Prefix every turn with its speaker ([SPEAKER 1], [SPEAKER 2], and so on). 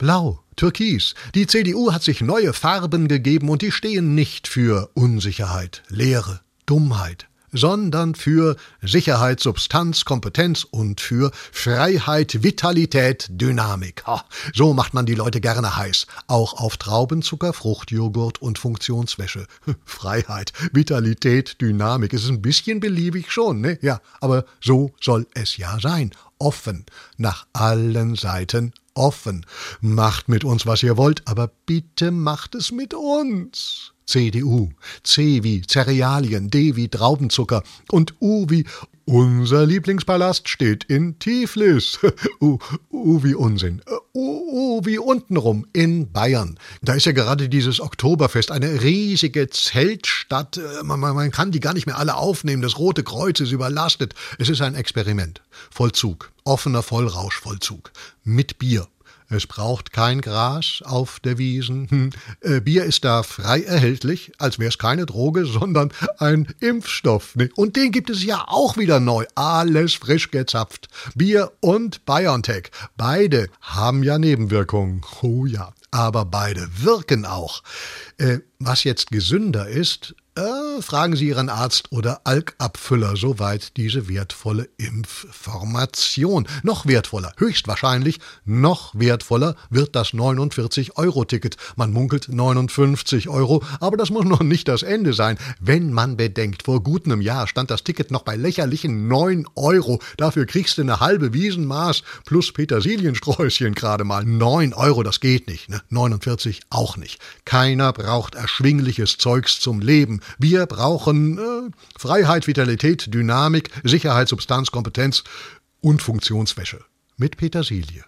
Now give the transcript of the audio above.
[SPEAKER 1] Blau, Türkis. Die CDU hat sich neue Farben gegeben und die stehen nicht für Unsicherheit, Leere, Dummheit, sondern für Sicherheit, Substanz, Kompetenz und für Freiheit, Vitalität, Dynamik. Ha, so macht man die Leute gerne heiß. Auch auf Traubenzucker, Fruchtjoghurt und Funktionswäsche. Freiheit, Vitalität, Dynamik. Es ist ein bisschen beliebig schon, ne? Ja, aber so soll es ja sein. Offen, nach allen Seiten offen. Macht mit uns, was ihr wollt, aber bitte macht es mit uns. CDU, C wie Cerealien, D wie Traubenzucker und U wie unser Lieblingspalast steht in Tiflis. U, U wie Unsinn. U, U wie untenrum in Bayern. Da ist ja gerade dieses Oktoberfest, eine riesige Zeltstadt. Man, man, man kann die gar nicht mehr alle aufnehmen. Das Rote Kreuz ist überlastet. Es ist ein Experiment. Vollzug. Offener Vollrauschvollzug. Mit Bier. Es braucht kein Gras auf der Wiesen. Hm. Äh, Bier ist da frei erhältlich, als wäre es keine Droge, sondern ein Impfstoff. Und den gibt es ja auch wieder neu. Alles frisch gezapft. Bier und BioNTech. Beide haben ja Nebenwirkungen. Oh ja. Aber beide wirken auch. Äh, was jetzt gesünder ist, äh, fragen Sie Ihren Arzt oder Alkabfüller, soweit diese wertvolle Impfformation. Noch wertvoller, höchstwahrscheinlich noch wertvoller wird das 49-Euro-Ticket. Man munkelt 59 Euro, aber das muss noch nicht das Ende sein. Wenn man bedenkt, vor gut einem Jahr stand das Ticket noch bei lächerlichen 9 Euro. Dafür kriegst du eine halbe Wiesenmaß plus Petersiliensträußchen gerade mal. 9 Euro, das geht nicht. Ne? 49 auch nicht. Keiner braucht erschwingliches Zeugs zum Leben. Wir brauchen äh, Freiheit, Vitalität, Dynamik, Sicherheit, Substanz, Kompetenz und Funktionswäsche. Mit Petersilie.